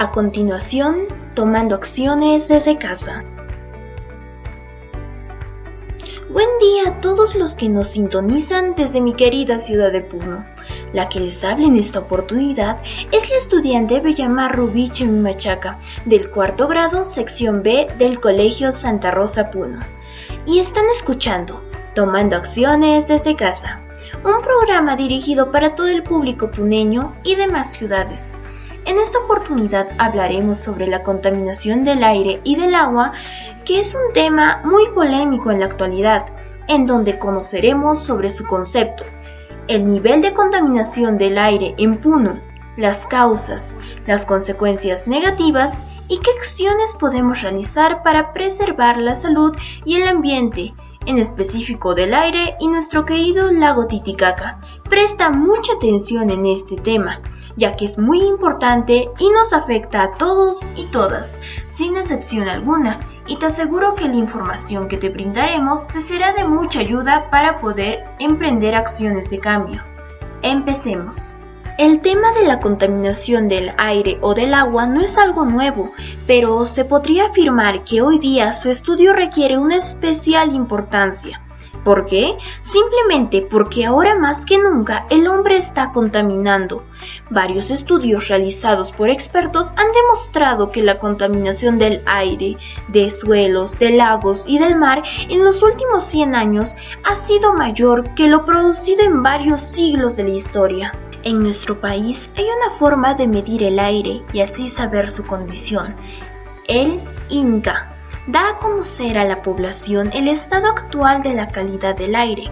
A continuación, tomando acciones desde casa. Buen día a todos los que nos sintonizan desde mi querida ciudad de Puno. La que les habla en esta oportunidad es la estudiante Bellamar Rubiche Machaca, del cuarto grado, sección B del Colegio Santa Rosa Puno. Y están escuchando Tomando Acciones desde Casa, un programa dirigido para todo el público puneño y demás ciudades. En esta oportunidad hablaremos sobre la contaminación del aire y del agua, que es un tema muy polémico en la actualidad, en donde conoceremos sobre su concepto, el nivel de contaminación del aire en Puno, las causas, las consecuencias negativas y qué acciones podemos realizar para preservar la salud y el ambiente, en específico del aire y nuestro querido lago Titicaca. Presta mucha atención en este tema, ya que es muy importante y nos afecta a todos y todas, sin excepción alguna, y te aseguro que la información que te brindaremos te será de mucha ayuda para poder emprender acciones de cambio. Empecemos. El tema de la contaminación del aire o del agua no es algo nuevo, pero se podría afirmar que hoy día su estudio requiere una especial importancia. ¿Por qué? Simplemente porque ahora más que nunca el hombre está contaminando. Varios estudios realizados por expertos han demostrado que la contaminación del aire, de suelos, de lagos y del mar en los últimos 100 años ha sido mayor que lo producido en varios siglos de la historia. En nuestro país hay una forma de medir el aire y así saber su condición. El INCA da a conocer a la población el estado actual de la calidad del aire,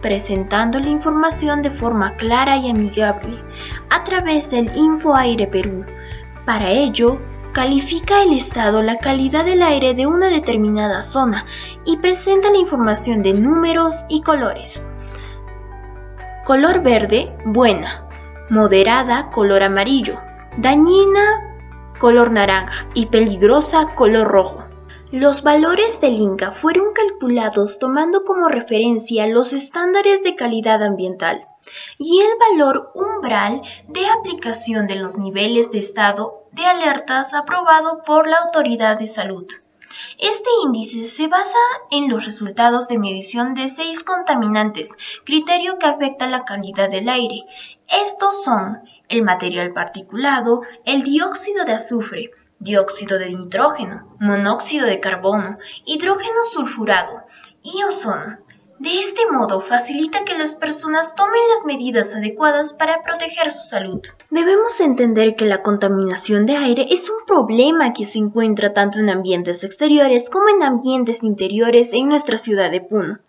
presentando la información de forma clara y amigable a través del InfoAire Perú. Para ello, califica el estado la calidad del aire de una determinada zona y presenta la información de números y colores. Color verde, buena moderada color amarillo, dañina color naranja y peligrosa color rojo. Los valores del Inca fueron calculados tomando como referencia los estándares de calidad ambiental y el valor umbral de aplicación de los niveles de estado de alertas aprobado por la autoridad de salud. Este índice se basa en los resultados de medición de seis contaminantes, criterio que afecta la calidad del aire. Estos son el material particulado, el dióxido de azufre, dióxido de nitrógeno, monóxido de carbono, hidrógeno sulfurado y ozono. De este modo facilita que las personas tomen las medidas adecuadas para proteger su salud. Debemos entender que la contaminación de aire es un problema que se encuentra tanto en ambientes exteriores como en ambientes interiores en nuestra ciudad de Puno.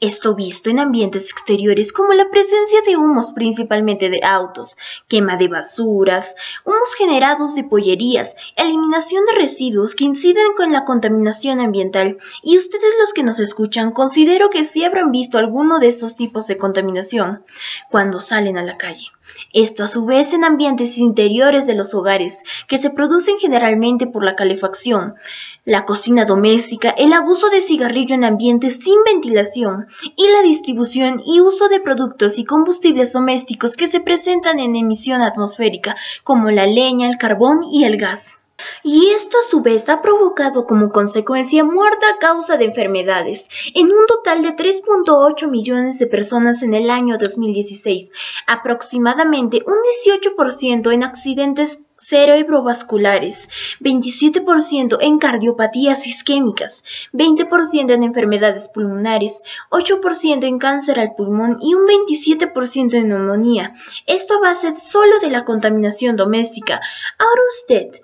Esto visto en ambientes exteriores como la presencia de humos principalmente de autos, quema de basuras, humos generados de pollerías, eliminación de residuos que inciden con la contaminación ambiental. Y ustedes los que nos escuchan, considero que sí habrán visto alguno de estos tipos de contaminación cuando salen a la calle. Esto a su vez en ambientes interiores de los hogares, que se producen generalmente por la calefacción, la cocina doméstica, el abuso de cigarrillo en ambientes sin ventilación y la distribución y uso de productos y combustibles domésticos que se presentan en emisión atmosférica, como la leña, el carbón y el gas y esto a su vez ha provocado como consecuencia muerte a causa de enfermedades en un total de 3.8 millones de personas en el año 2016, aproximadamente un 18% en accidentes cerebrovasculares, 27% en cardiopatías isquémicas, 20% en enfermedades pulmonares, 8% en cáncer al pulmón y un 27% en neumonía. Esto a base solo de la contaminación doméstica. Ahora usted,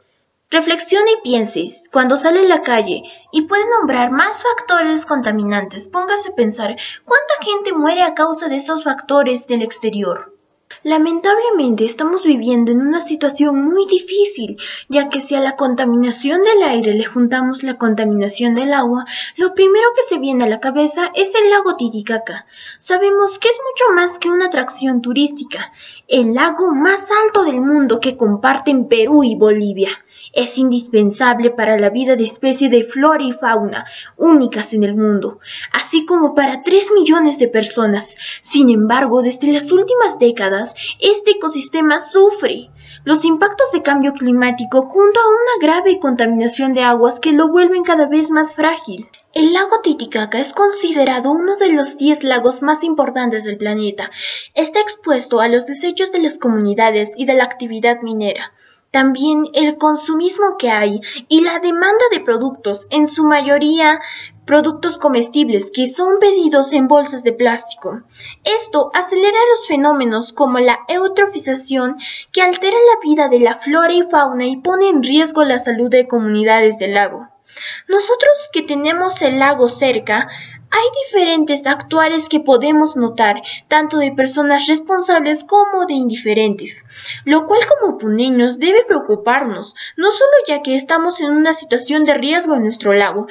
Reflexione y piense, cuando sale a la calle y puede nombrar más factores contaminantes, póngase a pensar cuánta gente muere a causa de esos factores del exterior. Lamentablemente estamos viviendo en una situación muy difícil, ya que si a la contaminación del aire le juntamos la contaminación del agua, lo primero que se viene a la cabeza es el lago Titicaca. Sabemos que es mucho más que una atracción turística, el lago más alto del mundo que comparten Perú y Bolivia es indispensable para la vida de especies de flora y fauna únicas en el mundo, así como para 3 millones de personas. Sin embargo, desde las últimas décadas, este ecosistema sufre los impactos de cambio climático junto a una grave contaminación de aguas que lo vuelven cada vez más frágil. El lago Titicaca es considerado uno de los 10 lagos más importantes del planeta. Está expuesto a los desechos de las comunidades y de la actividad minera. También el consumismo que hay y la demanda de productos, en su mayoría productos comestibles que son pedidos en bolsas de plástico. Esto acelera los fenómenos como la eutrofización que altera la vida de la flora y fauna y pone en riesgo la salud de comunidades del lago. Nosotros que tenemos el lago cerca, hay diferentes actuares que podemos notar, tanto de personas responsables como de indiferentes, lo cual como puneños debe preocuparnos, no solo ya que estamos en una situación de riesgo en nuestro lago,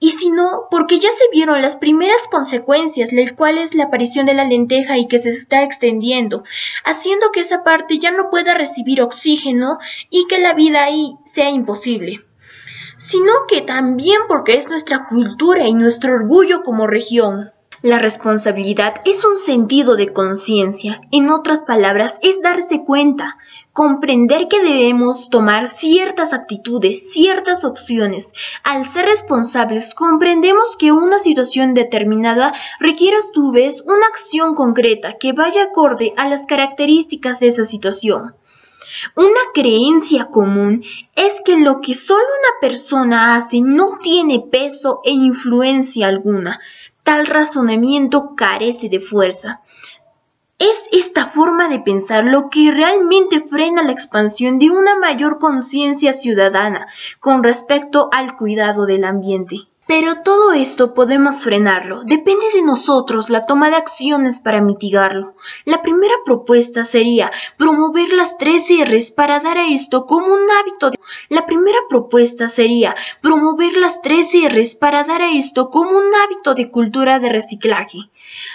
y, sino porque ya se vieron las primeras consecuencias, la cual es la aparición de la lenteja y que se está extendiendo, haciendo que esa parte ya no pueda recibir oxígeno y que la vida ahí sea imposible sino que también porque es nuestra cultura y nuestro orgullo como región. La responsabilidad es un sentido de conciencia, en otras palabras, es darse cuenta, comprender que debemos tomar ciertas actitudes, ciertas opciones. Al ser responsables, comprendemos que una situación determinada requiere a su vez una acción concreta que vaya acorde a las características de esa situación. Una creencia común es que lo que solo una persona hace no tiene peso e influencia alguna. Tal razonamiento carece de fuerza. Es esta forma de pensar lo que realmente frena la expansión de una mayor conciencia ciudadana con respecto al cuidado del ambiente. Pero todo esto podemos frenarlo. Depende de nosotros la toma de acciones para mitigarlo. La primera propuesta sería promover las tres R's para dar a esto como un hábito. De... La primera propuesta sería promover las tres R's para dar a esto como un hábito de cultura de reciclaje.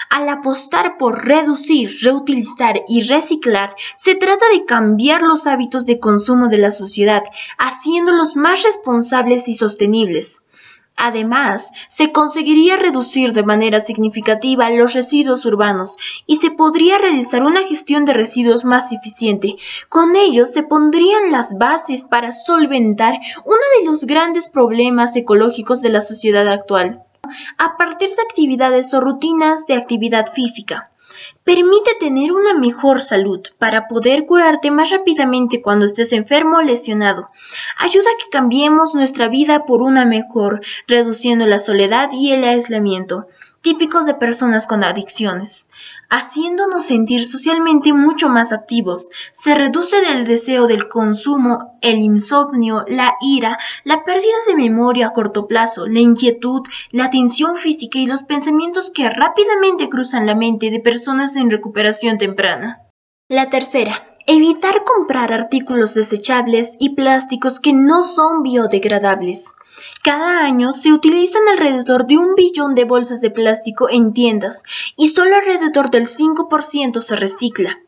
Al apostar por reducir, reutilizar y reciclar, se trata de cambiar los hábitos de consumo de la sociedad, haciéndolos más responsables y sostenibles. Además, se conseguiría reducir de manera significativa los residuos urbanos y se podría realizar una gestión de residuos más eficiente. Con ello se pondrían las bases para solventar uno de los grandes problemas ecológicos de la sociedad actual, a partir de actividades o rutinas de actividad física. Permite tener una mejor salud para poder curarte más rápidamente cuando estés enfermo o lesionado. Ayuda a que cambiemos nuestra vida por una mejor, reduciendo la soledad y el aislamiento típicos de personas con adicciones, haciéndonos sentir socialmente mucho más activos. Se reduce el deseo del consumo, el insomnio, la ira, la pérdida de memoria a corto plazo, la inquietud, la tensión física y los pensamientos que rápidamente cruzan la mente de personas en recuperación temprana. La tercera, evitar comprar artículos desechables y plásticos que no son biodegradables. Cada año se utilizan alrededor de un billón de bolsas de plástico en tiendas y solo alrededor del 5% se recicla.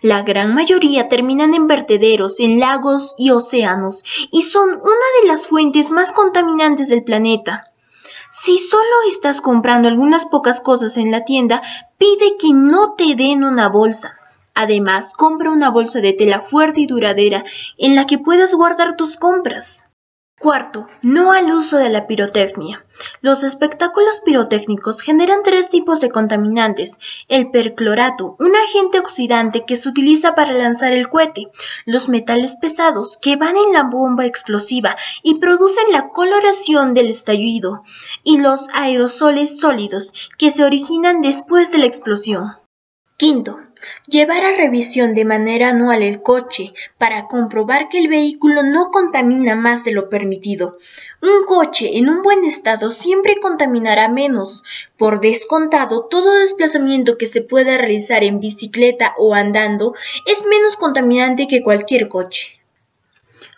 La gran mayoría terminan en vertederos, en lagos y océanos y son una de las fuentes más contaminantes del planeta. Si solo estás comprando algunas pocas cosas en la tienda, pide que no te den una bolsa. Además, compra una bolsa de tela fuerte y duradera en la que puedas guardar tus compras. Cuarto, no al uso de la pirotecnia. Los espectáculos pirotécnicos generan tres tipos de contaminantes. El perclorato, un agente oxidante que se utiliza para lanzar el cohete. Los metales pesados, que van en la bomba explosiva y producen la coloración del estallido. Y los aerosoles sólidos, que se originan después de la explosión. Quinto, Llevar a revisión de manera anual el coche para comprobar que el vehículo no contamina más de lo permitido. Un coche en un buen estado siempre contaminará menos. Por descontado, todo desplazamiento que se pueda realizar en bicicleta o andando es menos contaminante que cualquier coche.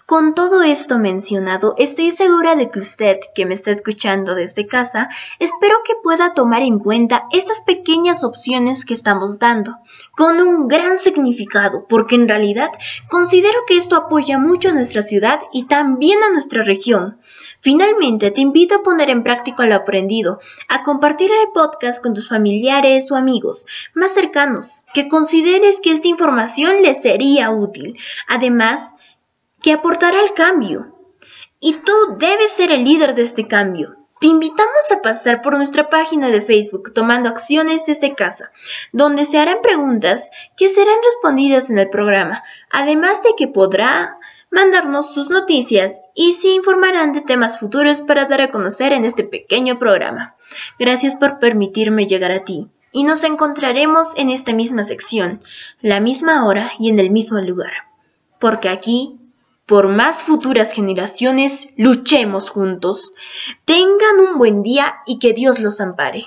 Con todo esto mencionado, estoy segura de que usted, que me está escuchando desde casa, espero que pueda tomar en cuenta estas pequeñas opciones que estamos dando, con un gran significado, porque en realidad considero que esto apoya mucho a nuestra ciudad y también a nuestra región. Finalmente, te invito a poner en práctica lo aprendido, a compartir el podcast con tus familiares o amigos más cercanos, que consideres que esta información les sería útil. Además, que aportará al cambio. Y tú debes ser el líder de este cambio. Te invitamos a pasar por nuestra página de Facebook tomando acciones desde casa, donde se harán preguntas que serán respondidas en el programa, además de que podrá mandarnos sus noticias y se informarán de temas futuros para dar a conocer en este pequeño programa. Gracias por permitirme llegar a ti y nos encontraremos en esta misma sección, la misma hora y en el mismo lugar, porque aquí por más futuras generaciones, luchemos juntos. Tengan un buen día y que Dios los ampare.